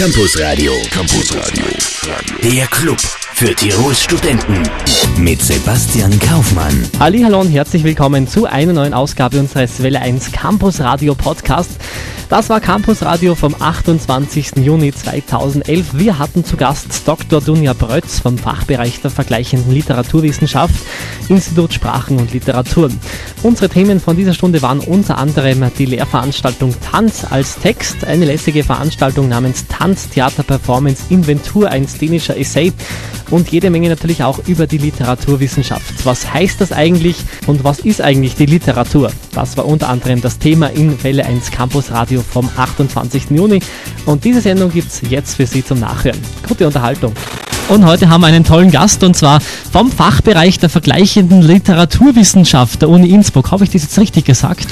Campus Radio. Campus Radio. Der Club für Tirols Studenten. Mit Sebastian Kaufmann. Hallo und herzlich willkommen zu einer neuen Ausgabe unseres Welle 1 Campus Radio Podcast. Das war Campus Radio vom 28. Juni 2011. Wir hatten zu Gast Dr. Dunja Brötz vom Fachbereich der vergleichenden Literaturwissenschaft, Institut Sprachen und Literatur. Unsere Themen von dieser Stunde waren unter anderem die Lehrveranstaltung Tanz als Text, eine lässige Veranstaltung namens Tanztheater Performance Inventur, ein szenischer Essay und jede Menge natürlich auch über die Literaturwissenschaft. Was heißt das eigentlich und was ist eigentlich die Literatur? Das war unter anderem das Thema in Welle 1 Campus Radio vom 28. Juni und diese Sendung gibt es jetzt für Sie zum Nachhören. Gute Unterhaltung. Und heute haben wir einen tollen Gast und zwar vom Fachbereich der vergleichenden Literaturwissenschaft der Uni Innsbruck. Habe ich das jetzt richtig gesagt?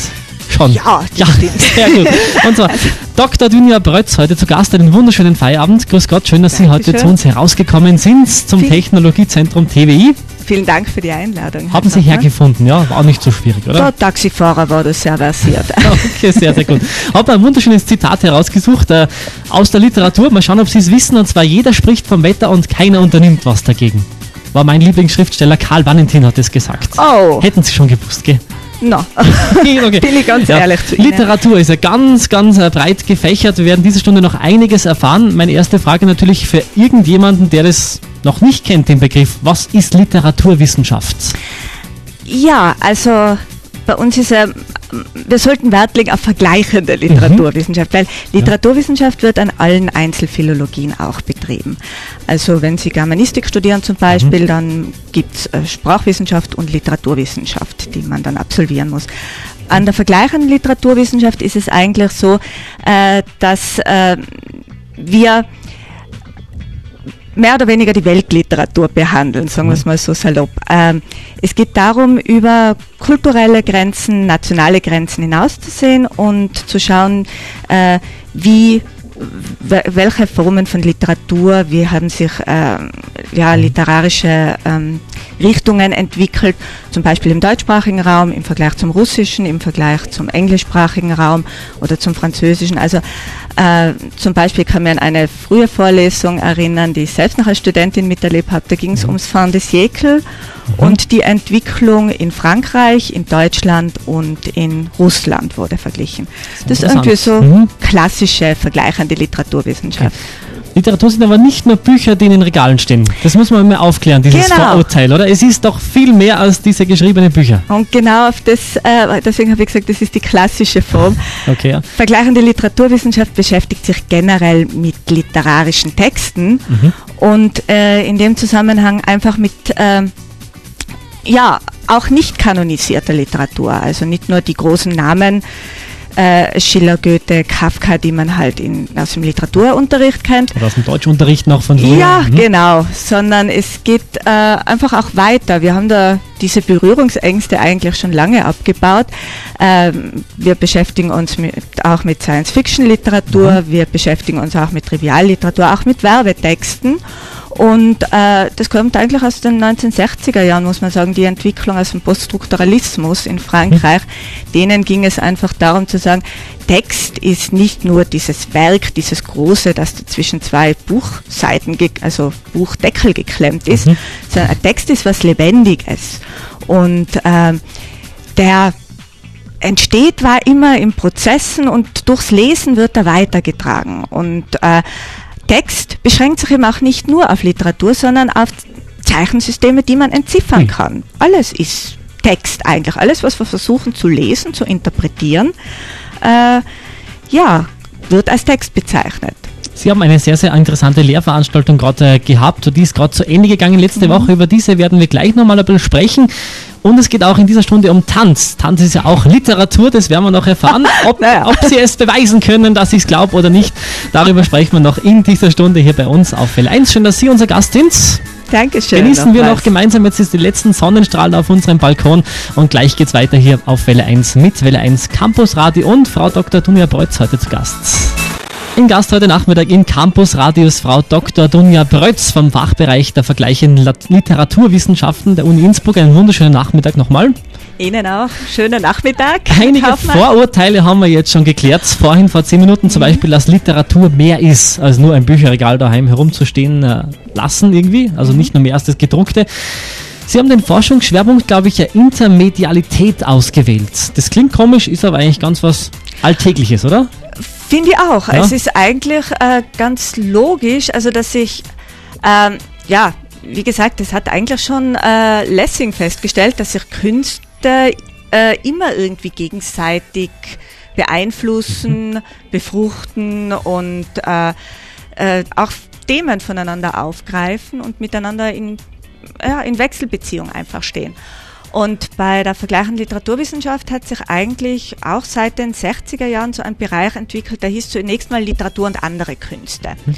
Schon. Ja, ja sehr gut. Und zwar Dr. Dunja Brötz heute zu Gast. Einen wunderschönen Feierabend. Grüß Gott, schön, dass Sie heute zu uns herausgekommen sind zum Vielen- Technologiezentrum TWI. Vielen Dank für die Einladung. Haben Sie hergefunden, ja? War auch nicht so schwierig, oder? Der Taxifahrer war da sehr versiert. Okay, sehr, sehr gut. Habe ein wunderschönes Zitat herausgesucht äh, aus der Literatur. Mal schauen, ob Sie es wissen. Und zwar, jeder spricht vom Wetter und keiner unternimmt was dagegen. War mein Lieblingsschriftsteller Karl Valentin hat es gesagt. Oh, Hätten Sie schon gewusst, gell? No. Okay. Bin ich ganz ehrlich zu Ihnen. Literatur ist ja ganz, ganz äh, breit gefächert. Wir werden diese Stunde noch einiges erfahren. Meine erste Frage natürlich für irgendjemanden, der das noch nicht kennt, den Begriff. Was ist Literaturwissenschaft? Ja, also bei uns ist ja, wir sollten Wert legen auf vergleichende Literaturwissenschaft, weil Literaturwissenschaft wird an allen Einzelphilologien auch betrieben. Also wenn Sie Germanistik studieren zum Beispiel, dann gibt es äh, Sprachwissenschaft und Literaturwissenschaft, die man dann absolvieren muss. An der vergleichenden Literaturwissenschaft ist es eigentlich so, äh, dass äh, wir mehr oder weniger die Weltliteratur behandeln, sagen wir es mal so salopp. Ähm, es geht darum, über kulturelle Grenzen, nationale Grenzen hinauszusehen und zu schauen, äh, wie welche Formen von Literatur, wie haben sich ähm, ja, literarische ähm, Richtungen entwickelt, zum Beispiel im deutschsprachigen Raum im Vergleich zum russischen, im Vergleich zum englischsprachigen Raum oder zum französischen. Also äh, zum Beispiel kann man an eine frühe Vorlesung erinnern, die ich selbst noch als Studentin miterlebt habe. Da ging es ums Fin de siècle und die Entwicklung in Frankreich, in Deutschland und in Russland wurde verglichen. Das ist irgendwie so. Mhm. klassische, vergleichende Literaturwissenschaft. Literatur sind aber nicht nur Bücher, die in den Regalen stehen. Das muss man mal aufklären, dieses Genau. Vorurteil, oder? Es ist doch viel mehr als diese geschriebenen Bücher. Und genau auf das, äh, deswegen habe ich gesagt, das ist die klassische Form. Okay, ja. Vergleichende Literaturwissenschaft beschäftigt sich generell mit literarischen Texten Mhm. und äh, in dem Zusammenhang einfach mit, ähm, ja, auch nicht kanonisierter Literatur, also nicht nur die großen Namen, äh, Schiller, Goethe, Kafka, die man halt in, aus dem Literaturunterricht kennt, Oder aus dem Deutschunterricht noch von früher. ja, Mhm. genau, sondern es geht äh, einfach auch weiter. Wir haben da diese Berührungsängste eigentlich schon lange abgebaut. Ähm, wir beschäftigen uns mit, auch mit Science-Fiction-Literatur, wir beschäftigen uns auch mit Trivialliteratur, auch mit Werbetexten. Und äh, das kommt eigentlich aus den 1960er Jahren, muss man sagen, die Entwicklung aus dem Poststrukturalismus in Frankreich. Denen ging es einfach darum zu sagen, Text ist nicht nur dieses Werk, dieses große, das da zwischen zwei Buchseiten, also Buchdeckel geklemmt ist, Mhm. sondern ein Text ist was Lebendiges. Und ähm, der entsteht, war immer in Prozessen und durchs Lesen wird er weitergetragen. Und äh, Text beschränkt sich eben auch nicht nur auf Literatur, sondern auf Zeichensysteme, die man entziffern Hm. kann. Alles ist Text eigentlich. Alles, was wir versuchen zu lesen, zu interpretieren, äh, ja, wird als Text bezeichnet. Sie haben eine sehr, sehr interessante Lehrveranstaltung gerade äh, gehabt. Die ist gerade zu Ende gegangen letzte Mhm. Woche. Über diese werden wir gleich nochmal ein bisschen sprechen. Und es geht auch in dieser Stunde um Tanz. Tanz ist ja auch Literatur, das werden wir noch erfahren. Ob, Naja. ob Sie es beweisen können, dass ich es glaube oder nicht, darüber sprechen wir noch in dieser Stunde hier bei uns auf Welle 1. Schön, dass Sie unser Gast sind. Dankeschön. Genießen wir noch gemeinsam jetzt ist die letzten Sonnenstrahlen auf unserem Balkon und gleich geht's weiter hier auf Welle 1 mit Welle 1 Campus Radio und Frau Dr. Dunja Breutz heute zu Gast. In Gast heute Nachmittag im Campus Radius Frau Dr. Dunja Breutz vom Fachbereich der vergleichenden Literaturwissenschaften der Uni Innsbruck. Einen wunderschönen Nachmittag nochmal. Ihnen auch. Schönen Nachmittag. Einige Kaufmann. Vorurteile haben wir jetzt schon geklärt. Vorhin vor zehn Minuten zum mhm. Beispiel, dass Literatur mehr ist, als nur ein Bücherregal daheim herumzustehen äh, lassen irgendwie. Also mhm. nicht nur mehr als das Gedruckte. Sie haben den Forschungsschwerpunkt, glaube ich, ja Intermedialität ausgewählt. Das klingt komisch, ist aber eigentlich ganz was Alltägliches, oder? Finde ich auch. Ja? Es ist eigentlich äh, ganz logisch, also dass ich, ähm, ja, wie gesagt, das hat eigentlich schon äh, Lessing festgestellt, dass sich Künste äh, immer irgendwie gegenseitig beeinflussen, mhm. befruchten und äh, äh, auch Themen voneinander aufgreifen und miteinander in, ja, in Wechselbeziehung einfach stehen. Und bei der vergleichenden Literaturwissenschaft hat sich eigentlich auch seit den 60er Jahren so ein Bereich entwickelt, der hieß zunächst mal Literatur und andere Künste. Mhm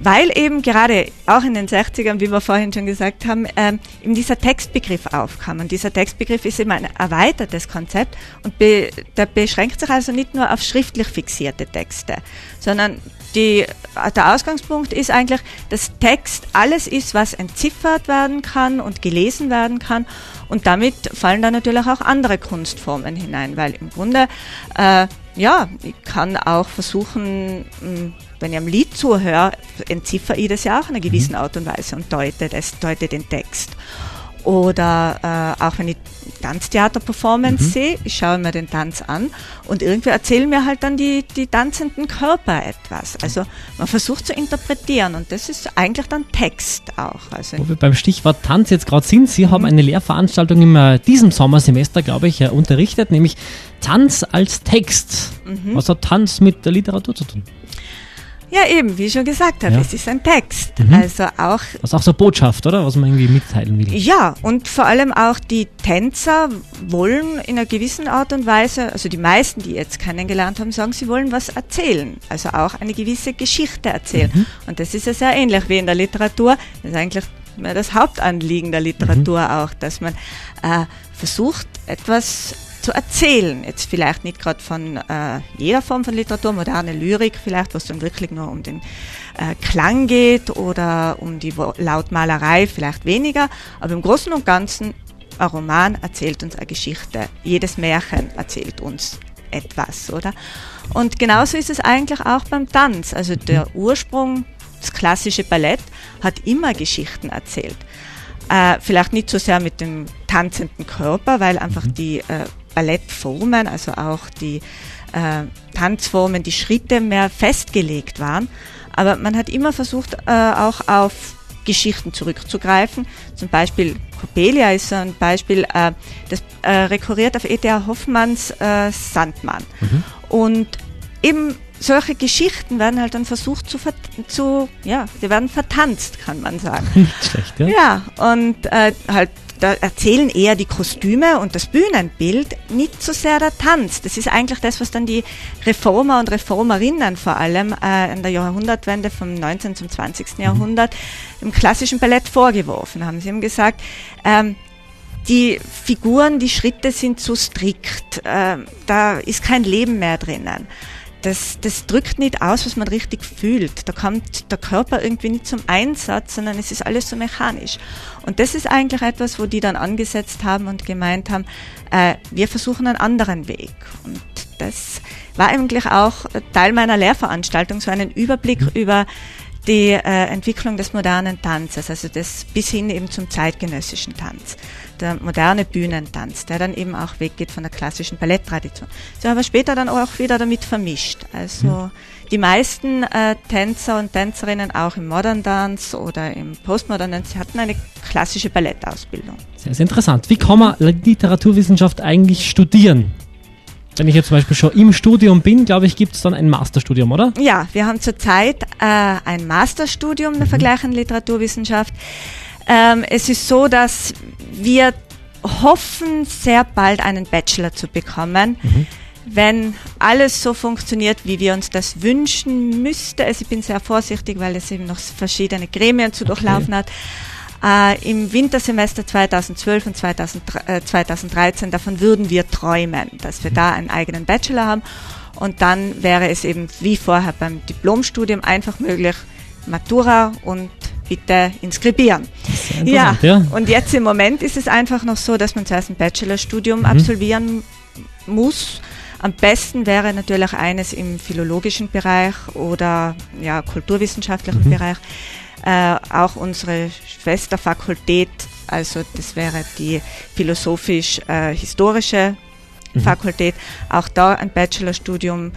weil eben gerade auch in den 60ern, wie wir vorhin schon gesagt haben, ähm, eben dieser Textbegriff aufkam. Und dieser Textbegriff ist eben ein erweitertes Konzept und be, der beschränkt sich also nicht nur auf schriftlich fixierte Texte, sondern die, der Ausgangspunkt ist eigentlich, dass Text alles ist, was entziffert werden kann und gelesen werden kann. Und damit fallen dann natürlich auch andere Kunstformen hinein, weil im Grunde, äh, ja, ich kann auch versuchen, hm, wenn ich am Lied zuhöre, entziffer ich das ja auch in einer gewissen mhm. Art und Weise und deute, das, deute den Text. Oder äh, auch wenn ich Tanztheater-Performance mhm. sehe, ich schaue mir den Tanz an und irgendwie erzählen mir halt dann die, die tanzenden Körper etwas. Also man versucht zu interpretieren und das ist eigentlich dann Text auch. Also Wo wir beim Stichwort Tanz jetzt gerade sind, Sie mhm. haben eine Lehrveranstaltung in äh, diesem Sommersemester, glaube ich, unterrichtet, nämlich Tanz als Text. Mhm. Was hat Tanz mit der Literatur zu tun? Ja, eben, wie ich schon gesagt habe, ja. es ist ein Text. Mhm. Also auch. Also auch so Botschaft, oder? Was man irgendwie mitteilen will. Ja, und vor allem auch die Tänzer wollen in einer gewissen Art und Weise, also die meisten, die jetzt kennengelernt haben, sagen, sie wollen was erzählen. Also auch eine gewisse Geschichte erzählen. Mhm. Und das ist ja sehr ähnlich wie in der Literatur. Das ist eigentlich das Hauptanliegen der Literatur mhm. auch, dass man äh, versucht, etwas zu erzählen. Jetzt vielleicht nicht gerade von äh, jeder Form von Literatur, moderne Lyrik vielleicht, was dann wirklich nur um den äh, Klang geht oder um die Lautmalerei vielleicht weniger, aber im Großen und Ganzen ein Roman erzählt uns eine Geschichte. Jedes Märchen erzählt uns etwas, oder? Und genauso ist es eigentlich auch beim Tanz. Also der Ursprung, das klassische Ballett, hat immer Geschichten erzählt. Äh, vielleicht nicht so sehr mit dem tanzenden Körper, weil einfach mhm. die äh, Ballettformen, also auch die äh, Tanzformen, die Schritte mehr festgelegt waren. Aber man hat immer versucht, äh, auch auf Geschichten zurückzugreifen. Zum Beispiel Coppelia ist so ein Beispiel, äh, das äh, rekurriert auf E.T.A. Hoffmanns äh, Sandmann. Mhm. Und eben solche Geschichten werden halt dann versucht zu, zu ja, die werden vertanzt, kann man sagen. Schlecht, ja. Ja, und äh, halt da erzählen eher die Kostüme und das Bühnenbild, nicht so sehr der Tanz. Das ist eigentlich das, was dann die Reformer und Reformerinnen vor allem äh, in der Jahrhundertwende vom 19. zum 20. Mhm. Jahrhundert im klassischen Ballett vorgeworfen haben. Sie haben gesagt, ähm, die Figuren, die Schritte sind zu strikt, äh, da ist kein Leben mehr drinnen das, das drückt nicht aus, was man richtig fühlt. Da kommt der Körper irgendwie nicht zum Einsatz, sondern es ist alles so mechanisch. Und das ist eigentlich etwas, wo die dann angesetzt haben und gemeint haben, äh, wir versuchen einen anderen Weg. Und das war eigentlich auch Teil meiner Lehrveranstaltung, so einen Überblick mhm. über die äh, Entwicklung des modernen Tanzes, also das bis hin eben zum zeitgenössischen Tanz, der moderne Bühnentanz, der dann eben auch weggeht von der klassischen Balletttradition. So aber später dann auch wieder damit vermischt. Also mhm. die meisten äh, Tänzer und Tänzerinnen auch im Modern Dance oder im Postmodern Dance hatten eine klassische Ballettausbildung. Sehr, sehr interessant. Wie kann man Literaturwissenschaft eigentlich studieren? Wenn ich jetzt zum Beispiel schon im Studium bin, glaube ich, gibt es dann ein Masterstudium, oder? Ja, wir haben zurzeit äh, ein Masterstudium der mhm. vergleichenden Literaturwissenschaft. Ähm, es ist so, dass wir hoffen, sehr bald einen Bachelor zu bekommen. Mhm. Wenn alles so funktioniert, wie wir uns das wünschen müsste, also ich bin sehr vorsichtig, weil es eben noch verschiedene Gremien zu durchlaufen okay. hat, äh, im Wintersemester 2012 und 2000, äh, 2013, davon würden wir träumen, dass wir da einen eigenen Bachelor haben. Und dann wäre es eben wie vorher beim Diplomstudium einfach möglich, Matura und bitte inskribieren. Ja, ja, und jetzt im Moment ist es einfach noch so, dass man zuerst ein Bachelorstudium mhm. absolvieren muss. Am besten wäre natürlich eines im philologischen Bereich oder ja, kulturwissenschaftlichen mhm. Bereich. Äh, auch unsere Schwesterfakultät, also das wäre die philosophisch-historische mhm. Fakultät, auch da ein Bachelorstudium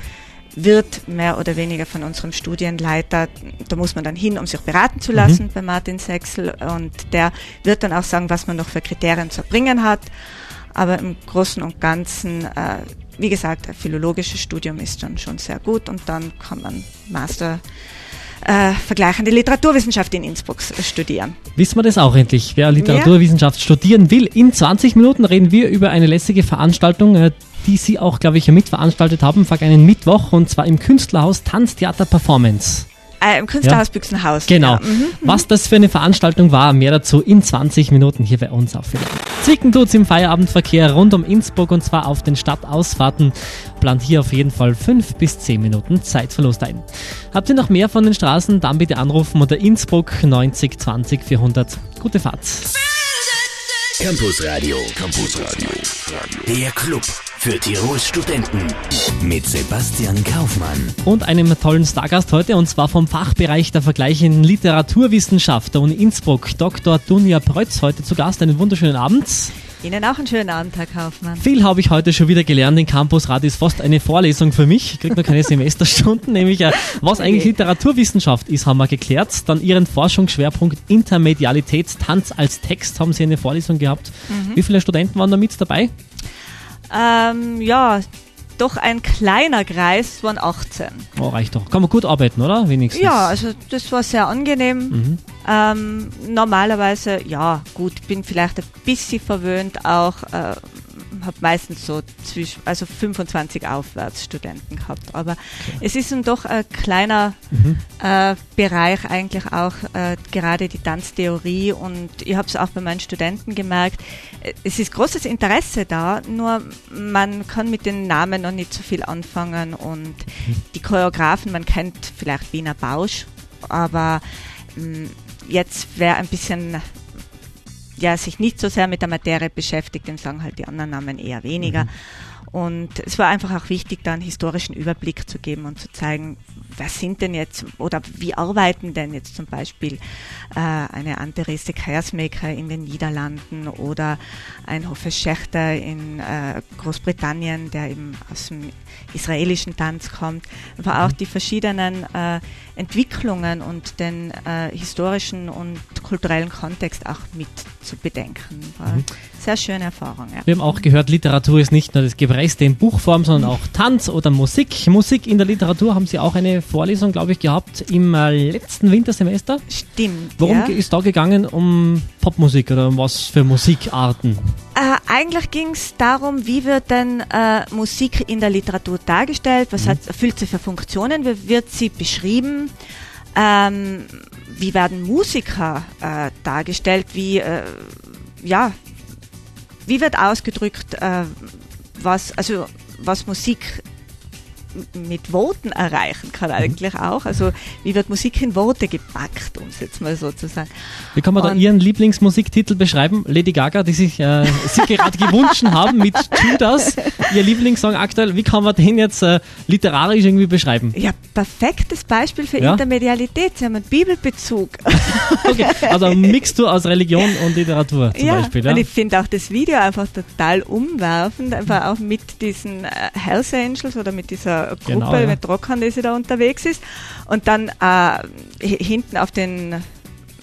wird mehr oder weniger von unserem Studienleiter, da muss man dann hin, um sich beraten zu lassen mhm. bei Martin Sechsel und der wird dann auch sagen, was man noch für Kriterien zu erbringen hat. Aber im Großen und Ganzen, äh, wie gesagt, ein philologisches Studium ist dann schon sehr gut und dann kann man Master äh, vergleichende Literaturwissenschaft in Innsbruck studieren. Wissen wir das auch endlich? Wer Literaturwissenschaft ja. studieren will, in 20 Minuten reden wir über eine lässige Veranstaltung, äh, die Sie auch, glaube ich, mitveranstaltet haben, vergangenen Mittwoch, und zwar im Künstlerhaus Tanztheater Performance. Äh, Im Künstlerhaus ja. Büchsenhaus. Genau. Ja. Mhm, mhm, Was das für eine Veranstaltung war, mehr dazu in 20 Minuten hier bei uns auf Zwicken tut's im Feierabendverkehr rund um Innsbruck und zwar auf den Stadtausfahrten. Plant hier auf jeden Fall 5 bis 10 Minuten Zeitverlust ein. Habt ihr noch mehr von den Straßen, dann bitte anrufen unter Innsbruck 90 20 400. Gute Fahrt. Campus Radio. Campus Radio. Der Club für Tirols Studenten. Mit Sebastian Kaufmann. Und einem tollen Stargast heute, und zwar vom Fachbereich der vergleichenden Literaturwissenschaft der Uni Innsbruck, Dr. Dunja Prötz, heute zu Gast. Einen wunderschönen Abend. Ihnen auch einen schönen Abend, Herr Kaufmann. Viel habe ich heute schon wieder gelernt. In Campus Radio ist fast eine Vorlesung für mich. Ich kriege noch keine Semesterstunden, nämlich äh, was eigentlich Literaturwissenschaft ist, haben wir geklärt. Dann Ihren Forschungsschwerpunkt Intermedialität, Tanz als Text haben Sie eine Vorlesung gehabt. Mhm. Wie viele Studenten waren da mit dabei? Ähm, ja, doch ein kleiner Kreis, waren 18. Oh, reicht doch. Kann man gut arbeiten, oder? Wenigstens. Ja, also das war sehr angenehm. Mhm. Ähm, normalerweise, ja, gut, bin vielleicht ein bisschen verwöhnt auch. Äh, habe meistens so zwischen, also 25 aufwärts Studenten gehabt. Aber okay. es ist dann doch ein kleiner mhm. äh, Bereich eigentlich auch, äh, gerade die Tanztheorie und ich habe es auch bei meinen Studenten gemerkt, es ist großes Interesse da, nur man kann mit den Namen noch nicht so viel anfangen und mhm. die Choreografen, man kennt vielleicht Wiener Bausch, aber mh, mm, jetzt wäre ein bisschen ja, sich nicht so sehr mit der Materie beschäftigt, dann sagen halt die anderen Namen eher weniger. Mhm. Und es war einfach auch wichtig, da einen historischen Überblick zu geben und zu zeigen, was sind denn jetzt oder wie arbeiten denn jetzt zum Beispiel äh, eine Anterese Keiersmaker in den Niederlanden oder ein Hoffe Schächter in äh, Großbritannien, der eben aus dem israelischen Tanz kommt, aber auch mhm. die verschiedenen äh, Entwicklungen und den äh, historischen und kulturellen Kontext auch mit zu bedenken. Mhm. sehr schöne Erfahrung. Ja. Wir haben auch gehört, Literatur ist nicht nur das Gebreiste in Buchform, sondern auch Tanz oder Musik. Musik in der Literatur haben Sie auch eine Vorlesung, glaube ich, gehabt im äh, letzten Wintersemester. Stimmt. Worum ja. ist da gegangen? Um Popmusik oder um was für Musikarten? Äh, eigentlich ging es darum, wie wird denn äh, Musik in der Literatur dargestellt? Was mhm. hat, erfüllt sie für Funktionen? Wie wird sie beschrieben? Ähm, wie werden Musiker äh, dargestellt? Wie, äh, ja, wie wird ausgedrückt, äh, was, also, was Musik mit Worten erreichen kann mhm. eigentlich auch. Also wie wird Musik in Worte gepackt, um es jetzt mal so zu sagen. Wie kann man Und da Ihren Lieblingsmusiktitel beschreiben? Lady Gaga, die sich äh, Sie gerade gewünscht haben mit Judas, Ihr Lieblingssong aktuell. Wie kann man den jetzt äh, literarisch irgendwie beschreiben? Ja, perfektes Beispiel für ja? Intermedialität. Sie haben einen Bibelbezug. okay, also mixt du aus Religion und Literatur zum ja, Beispiel. Ja, und ich finde auch das Video einfach total umwerfend, einfach auch mit diesen äh, Hells Angels oder mit dieser Gruppe genau, ja. mit Rockern, die sie da unterwegs ist. Und dann äh, hinten auf den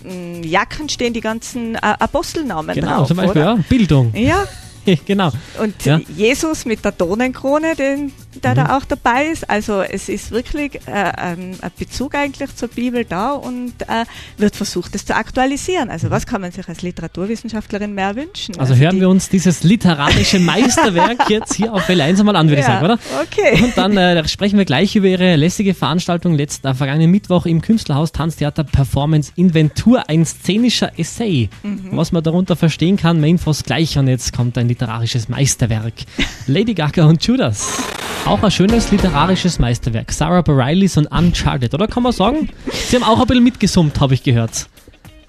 mm, Jacken stehen die ganzen äh, Apostelnamen genau, drauf. Zum Beispiel, oder? ja, Bildung. Ja, genau. Und ja. Jesus mit der Donenkrone, den, der mhm. da auch dabei ist. Also es ist wirklich äh, ein Bezug eigentlich zur Bibel da und äh, wird versucht, es zu aktualisieren. Also was kann man sich als Literaturwissenschaftlerin mehr wünschen? Also, also hören wir uns dieses literarische Meisterwerk jetzt hier auf Welle 1 einmal an, würde ja, ich sagen, oder? Okay. Und dann äh, sprechen wir gleich über Ihre lässige Veranstaltung letzten, äh, vergangenen Mittwoch im Künstlerhaus Tanztheater Performance Inventur, ein szenischer Essay. Mhm. Was man darunter verstehen kann, mehr Infos gleich und jetzt kommt ein literarisches Meisterwerk. Lady Gaga und Judas. Auch ein schönes literarisches Meisterwerk. Sarah Bareilles und Uncharted, oder kann man sagen? Sie haben auch ein bisschen mitgesummt, habe ich gehört.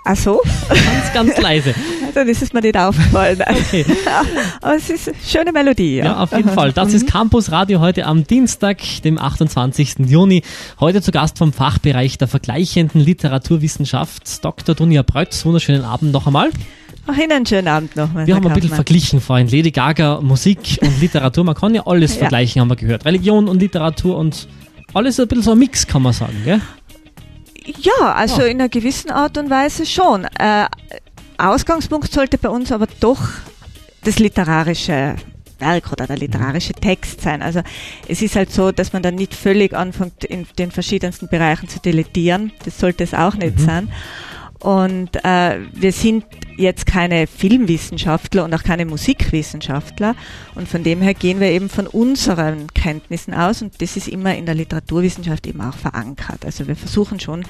Ach so? Ganz, ganz leise. Dann ist es mir nicht aufgefallen. Okay. Aber es ist eine schöne Melodie. Ja, ja auf jeden Fall. Das ist mhm. Campus Radio heute am Dienstag, dem 28. Juni. Heute zu Gast vom Fachbereich der vergleichenden Literaturwissenschaft, Dr. Dunja Brötz. Wunderschönen Abend noch einmal. Auch Ihnen einen schönen Abend noch. Wir haben ein bisschen verglichen vorhin. Lady Gaga, Musik und Literatur. Man kann ja alles ja. vergleichen, haben wir gehört. Religion und Literatur und alles ein bisschen so ein Mix, kann man sagen, gell? Ja, also oh. in einer gewissen Art und Weise schon. Äh, Ausgangspunkt sollte bei uns aber doch das literarische Werk oder der literarische Text sein. Also es ist halt so, dass man dann nicht völlig anfängt, in den verschiedensten Bereichen zu deletieren. Das sollte es auch nicht mhm. sein. Und äh, wir sind jetzt keine Filmwissenschaftler und auch keine Musikwissenschaftler. Und von dem her gehen wir eben von unseren Kenntnissen aus und das ist immer in der Literaturwissenschaft eben auch verankert. Also wir versuchen schon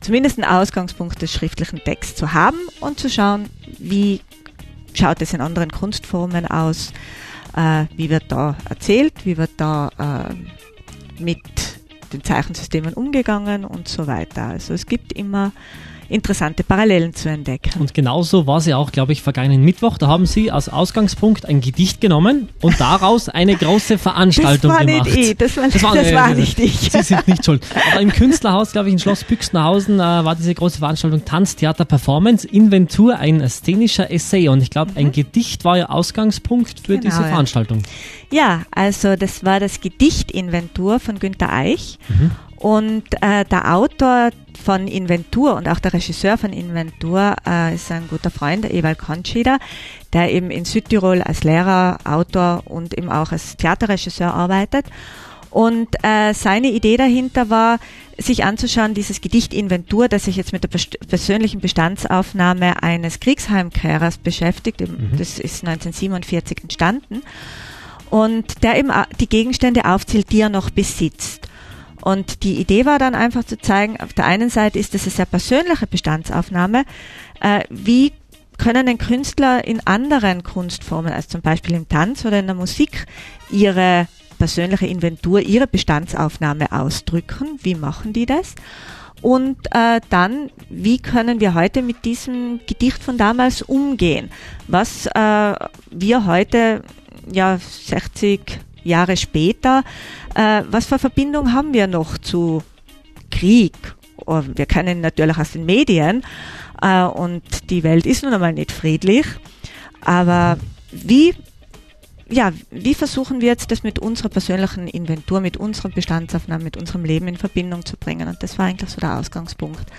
zumindest einen Ausgangspunkt des schriftlichen Texts zu haben und zu schauen, wie schaut es in anderen Kunstformen aus, äh, wie wird da erzählt, wie wird da äh, mit den Zeichensystemen umgegangen und so weiter. Also es gibt immer interessante Parallelen zu entdecken. Und genauso war sie auch, glaube ich, vergangenen Mittwoch. Da haben Sie als Ausgangspunkt ein Gedicht genommen und daraus eine große Veranstaltung das war gemacht. Nicht ich, das war, das war, das war nicht ich. Sie sind nicht schuld. Aber im Künstlerhaus, glaube ich, in Schloss Büchsenhausen äh, war diese große Veranstaltung Tanztheater Performance, Inventur, ein szenischer Essay. Und ich glaube, mhm. ein Gedicht war ja Ausgangspunkt für genau, diese Veranstaltung. Ja. ja, also das war das Gedicht Inventur von Günter Eich. Mhm. Und äh, der Autor von Inventur und auch der Regisseur von Inventur äh, ist ein guter Freund, der Ewald Kontschieder, der eben in Südtirol als Lehrer, Autor und eben auch als Theaterregisseur arbeitet. Und äh, seine Idee dahinter war, sich anzuschauen, dieses Gedicht Inventur, das sich jetzt mit der persönlichen Bestandsaufnahme eines Kriegsheimkehrers beschäftigt. Mhm. Das ist 1947 entstanden. Und der eben die Gegenstände aufzählt, die er noch besitzt. Und die Idee war dann einfach zu zeigen, auf der einen Seite ist das eine sehr persönliche Bestandsaufnahme, äh, wie können denn Künstler in anderen Kunstformen, als zum Beispiel im Tanz oder in der Musik, ihre persönliche Inventur, ihre Bestandsaufnahme ausdrücken? Wie machen die das? Und äh, dann, wie können wir heute mit diesem Gedicht von damals umgehen? Was äh, wir heute, ja, 60 Jahre später, äh, was für Verbindung haben wir noch zu Krieg? Oh, wir kennen natürlich aus den Medien äh, und die Welt ist nun einmal nicht friedlich. Aber wie, ja, wie versuchen wir jetzt das mit unserer persönlichen Inventur, mit unserer Bestandsaufnahme, mit unserem Leben in Verbindung zu bringen? Und das war eigentlich so der Ausgangspunkt.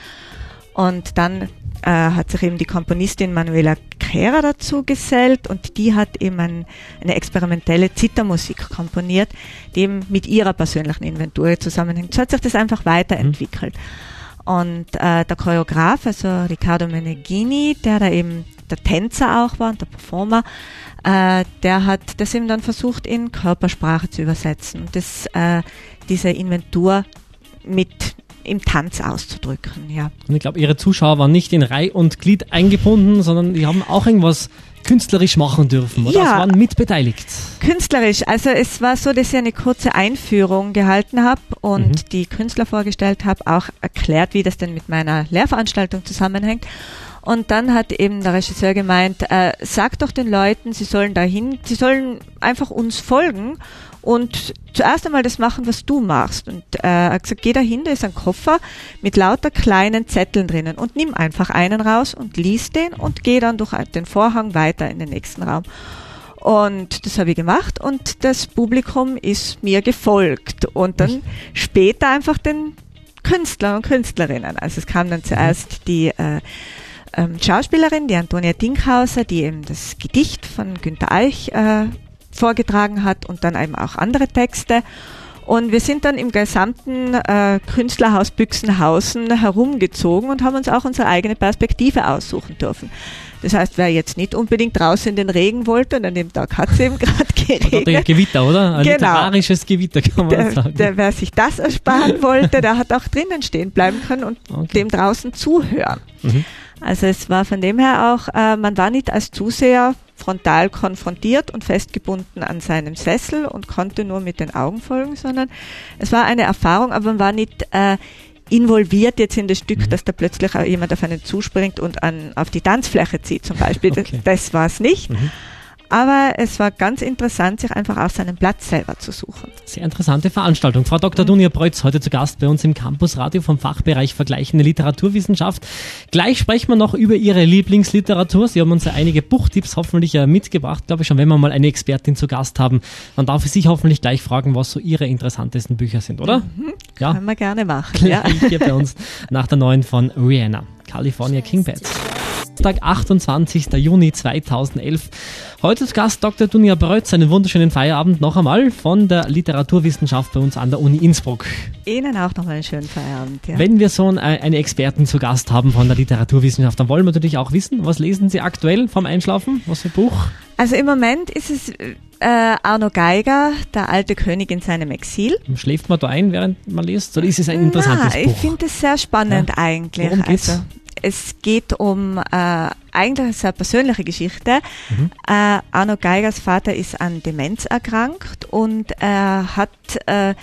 Und dann äh, hat sich eben die Komponistin Manuela Kera dazu gesellt und die hat eben ein, eine experimentelle Zittermusik komponiert, die eben mit ihrer persönlichen Inventur zusammenhängt. So hat sich das einfach weiterentwickelt. Mhm. Und äh, der Choreograf, also Riccardo Meneghini, der da eben der Tänzer auch war und der Performer, äh, der hat das eben dann versucht in Körpersprache zu übersetzen. Das, äh, diese Inventur mit im Tanz auszudrücken. Ja. Und ich glaube, Ihre Zuschauer waren nicht in Reih und Glied eingebunden, sondern die haben auch irgendwas künstlerisch machen dürfen, oder? Ja, waren mitbeteiligt. Künstlerisch. Also es war so, dass ich eine kurze Einführung gehalten habe und mhm. die Künstler vorgestellt habe, auch erklärt, wie das denn mit meiner Lehrveranstaltung zusammenhängt. Und dann hat eben der Regisseur gemeint, äh, sag doch den Leuten, sie sollen dahin, sie sollen einfach uns folgen und zuerst einmal das machen, was du machst. Und äh, er hat gesagt, geh dahin, da ist ein Koffer mit lauter kleinen Zetteln drinnen und nimm einfach einen raus und lies den und geh dann durch den Vorhang weiter in den nächsten Raum. Und das habe ich gemacht und das Publikum ist mir gefolgt und dann später einfach den Künstlern und Künstlerinnen. Also es kam dann zuerst die äh, ähm, Schauspielerin, die Antonia Dinkhauser, die eben das Gedicht von Günter Eich äh, vorgetragen hat und dann eben auch andere Texte. Und wir sind dann im gesamten äh, Künstlerhaus Büchsenhausen herumgezogen und haben uns auch unsere eigene Perspektive aussuchen dürfen. Das heißt, wer jetzt nicht unbedingt draußen in den Regen wollte, und an dem Tag hat es eben gerade geregnet. Oder Gewitter, oder? Ein genau. literarisches Gewitter, kann man der, sagen. Der, wer sich das ersparen wollte, der hat auch drinnen stehen bleiben können und okay. dem draußen zuhören. Mhm. Also es war von dem her auch, äh, man war nicht als Zuseher frontal konfrontiert und festgebunden an seinem Sessel und konnte nur mit den Augen folgen, sondern es war eine Erfahrung, aber man war nicht äh, involviert jetzt in das Stück, Mhm. dass da plötzlich auch jemand auf einen zuspringt und an, auf die Tanzfläche zieht zum Beispiel. Okay. Das, das war es nicht. Mhm. Aber es war ganz interessant, sich einfach auch seinen Platz selber zu suchen. Sehr interessante Veranstaltung. Frau Dr. Dunja Preutz, heute zu Gast bei uns im Campusradio vom Fachbereich Vergleichende Literaturwissenschaft. Gleich sprechen wir noch über Ihre Lieblingsliteratur. Sie haben uns ja einige Buchtipps hoffentlich äh, mitgebracht, glaube ich schon. Wenn wir mal eine Expertin zu Gast haben, dann darf ich Sie hoffentlich gleich fragen, was so Ihre interessantesten Bücher sind, oder? Ja, Können wir gerne machen. Ja. gleich hier bei uns nach der neuen von Rihanna, California King Beds. Tag 28. Juni 2011. Heute zu Gast Dr. Dunja Breutz. Einen wunderschönen Feierabend noch einmal von der Literaturwissenschaft bei uns an der Uni Innsbruck. Ihnen auch noch einen schönen Feierabend. Ja. Wenn wir so ein- eine Expertin zu Gast haben von der Literaturwissenschaft, dann wollen wir natürlich auch wissen, was lesen Sie aktuell vom Einschlafen? Was für Buch? Also im Moment ist es äh, Arno Geiger, der alte König in seinem Exil. Schläft man da ein, während man liest? Oder ist es ein interessantes Na, Buch? Ich finde es sehr spannend eigentlich. Worum geht's? Also, es geht um äh, eigentlich eine sehr persönliche Geschichte. Mhm. Äh, Arno Geigers Vater ist an Demenz erkrankt und er hat äh,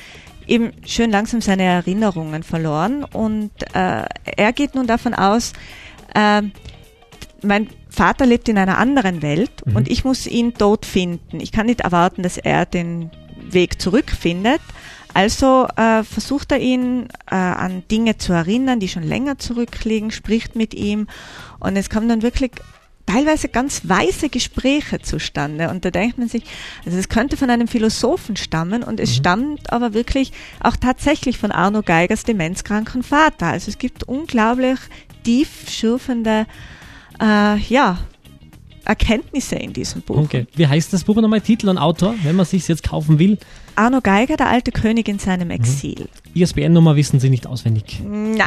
eben schön langsam seine Erinnerungen verloren und äh, er geht nun davon aus, äh, mein Vater lebt in einer anderen Welt Mhm. und ich muss ihn dort finden. Ich kann nicht erwarten, dass er den Weg zurückfindet. Also äh, versucht er ihn äh, an Dinge zu erinnern, die schon länger zurückliegen, spricht mit ihm und es kommen dann wirklich teilweise ganz weise Gespräche zustande. Und da denkt man sich, also es könnte von einem Philosophen stammen und es stammt aber wirklich auch tatsächlich von Arno Geigers demenzkranken Vater. Also es gibt unglaublich tief schürfende äh, ja, Erkenntnisse in diesem Buch. Okay. Wie heißt das Buch nochmal? Titel und Autor, wenn man sich jetzt kaufen will? Arno Geiger, der alte König in seinem Exil. ISBN-Nummer wissen Sie nicht auswendig. Na,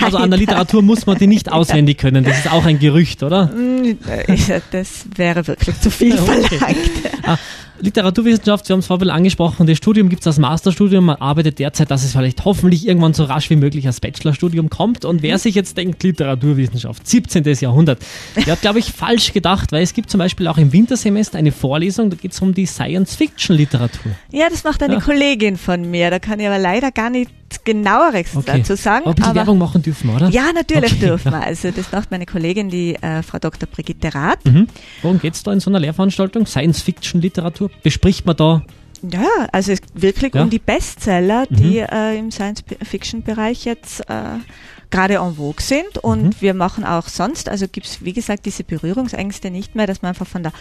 Also an der. Literatur muss man die nicht auswendig können. Das ist auch ein Gerücht, oder? Mm, äh, Das wäre wirklich zu viel Okay. verlangt. Ah, Literaturwissenschaft, Sie haben es vorhin angesprochen, das Studium gibt es als Masterstudium, man arbeitet derzeit, dass es vielleicht hoffentlich irgendwann so rasch wie möglich als Bachelorstudium kommt. Und wer sich jetzt denkt, Literaturwissenschaft, 17. Jahrhundert, der hat, glaube ich, falsch gedacht, weil es gibt zum Beispiel auch im Wintersemester eine Vorlesung, da geht es um die Science-Fiction-Literatur. Ja, das macht eine Ja. Kollegin von mir. Da kann ich aber leider gar nicht genaueres Okay. dazu sagen. Bisschen aber Werbung machen dürfen wir, oder? ja, natürlich Okay. dürfen wir. Also das macht meine Kollegin, die äh, Frau Dr. Brigitte Rath. Mhm. Worum geht es da in so einer Lehrveranstaltung? Science-Fiction-Literatur? Bespricht man da? Ja, also es wirklich Ja. um die Bestseller, Mhm. die äh, im Science-Fiction-Bereich jetzt äh, gerade en vogue sind. Und Mhm. wir machen auch sonst, also gibt es, wie gesagt, diese Berührungsängste nicht mehr, dass man einfach von der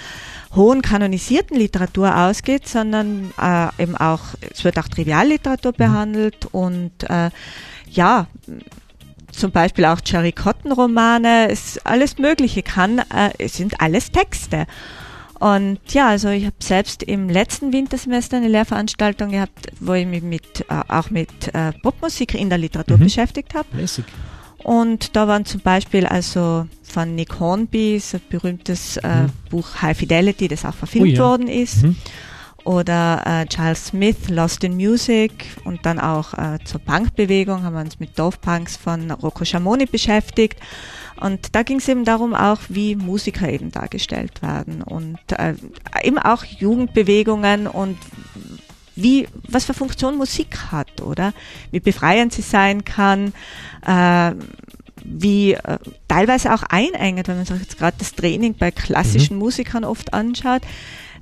hohen kanonisierten Literatur ausgeht, sondern äh, eben auch, es wird auch Trivialliteratur behandelt und äh, ja, zum Beispiel auch Cherry Cotton Romane, es alles Mögliche kann, äh, es sind alles Texte. Und ja, also ich habe selbst im letzten Wintersemester eine Lehrveranstaltung gehabt, wo ich mich mit, äh, auch mit äh, Popmusik in der Literatur Mhm. beschäftigt habe. Und da waren zum Beispiel also von Nick Hornby, so ein berühmtes äh, Mhm. Buch High Fidelity, das auch verfilmt Oh ja. worden ist. Mhm. Oder äh, Charles Smith, Lost in Music und dann auch äh, zur Punkbewegung haben wir uns mit Dove Punks von Rocco Schamoni beschäftigt. Und da ging es eben darum auch, wie Musiker eben dargestellt werden und äh, eben auch Jugendbewegungen und wie, was für Funktion Musik hat, oder? Wie befreiend sie sein kann, äh, wie äh, teilweise auch einengend, wenn man sich jetzt gerade das Training bei klassischen Musikern oft anschaut.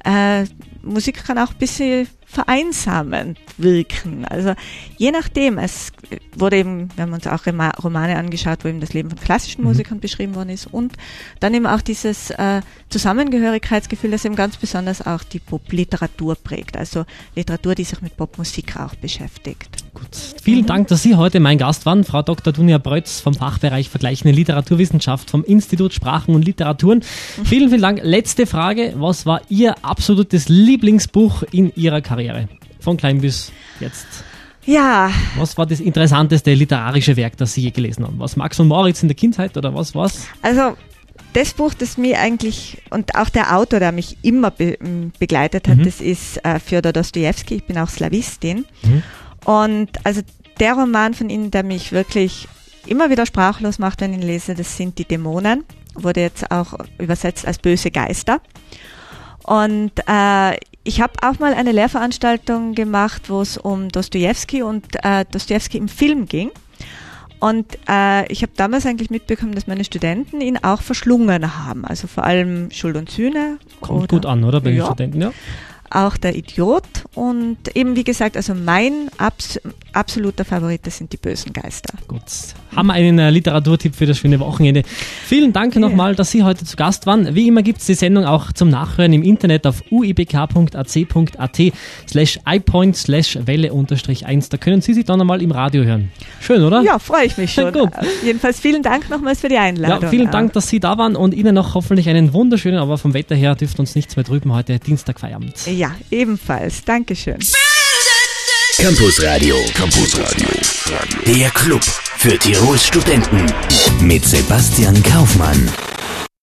Äh, Musik kann auch ein bisschen vereinsamend wirken. Also je nachdem, es wurde eben, wir haben uns auch Romane angeschaut, wo eben das Leben von klassischen Mhm. Musikern beschrieben worden ist und dann eben auch dieses äh, Zusammengehörigkeitsgefühl, das eben ganz besonders auch die Popliteratur prägt. Also Literatur, die sich mit Popmusik auch beschäftigt. Gut. Vielen Dank, dass Sie heute mein Gast waren, Frau Dr. Dunja Breutz vom Fachbereich Vergleichende Literaturwissenschaft vom Institut Sprachen und Literaturen. Vielen, vielen Dank. Letzte Frage. Was war Ihr absolutes Lieblingsbuch in Ihrer Karriere? Von klein bis jetzt. Ja, Was war das interessanteste literarische Werk, das Sie je gelesen haben? Was Max und Moritz in der Kindheit oder was war's? Also das Buch, das mir eigentlich und auch der Autor, der mich immer be begleitet hat, Mhm. das ist äh, Fyodor Dostoevsky. Ich bin auch Slawistin. Mhm. Und also der Roman von ihm, der mich wirklich immer wieder sprachlos macht, wenn ich ihn lese, das sind die Dämonen. Wurde jetzt auch übersetzt als böse Geister. Und äh, ich habe auch mal eine Lehrveranstaltung gemacht, wo es um Dostoevsky und äh, Dostoevsky im Film ging. Und äh, ich habe damals eigentlich mitbekommen, dass meine Studenten ihn auch verschlungen haben. Also vor allem Schuld und Sühne. Kommt oder, gut an, oder? Bei den ja. Studenten, ja auch der Idiot. Und eben wie gesagt, also mein abs absoluter Favorit, das sind die bösen Geister. Gut, haben wir einen äh, Literaturtipp für das schöne Wochenende. Vielen Dank yeah. nochmal, dass Sie heute zu Gast waren. Wie immer gibt es die Sendung auch zum Nachhören im Internet auf uibk.ac.at slash ipoint slash welle unterstrich 1. Da können Sie sich dann einmal im Radio hören. Schön, oder? Ja, freue ich mich schon. Gut. Jedenfalls vielen Dank nochmals für die Einladung. Ja, vielen Dank, dass Sie da waren und Ihnen noch hoffentlich einen wunderschönen, aber vom Wetter her dürfte uns nichts mehr drüben heute Dienstag Feierabend. Ja, ebenfalls. Dankeschön. Campus Radio. Campus Radio. Der Club für Tirols Studenten. Mit Sebastian Kaufmann.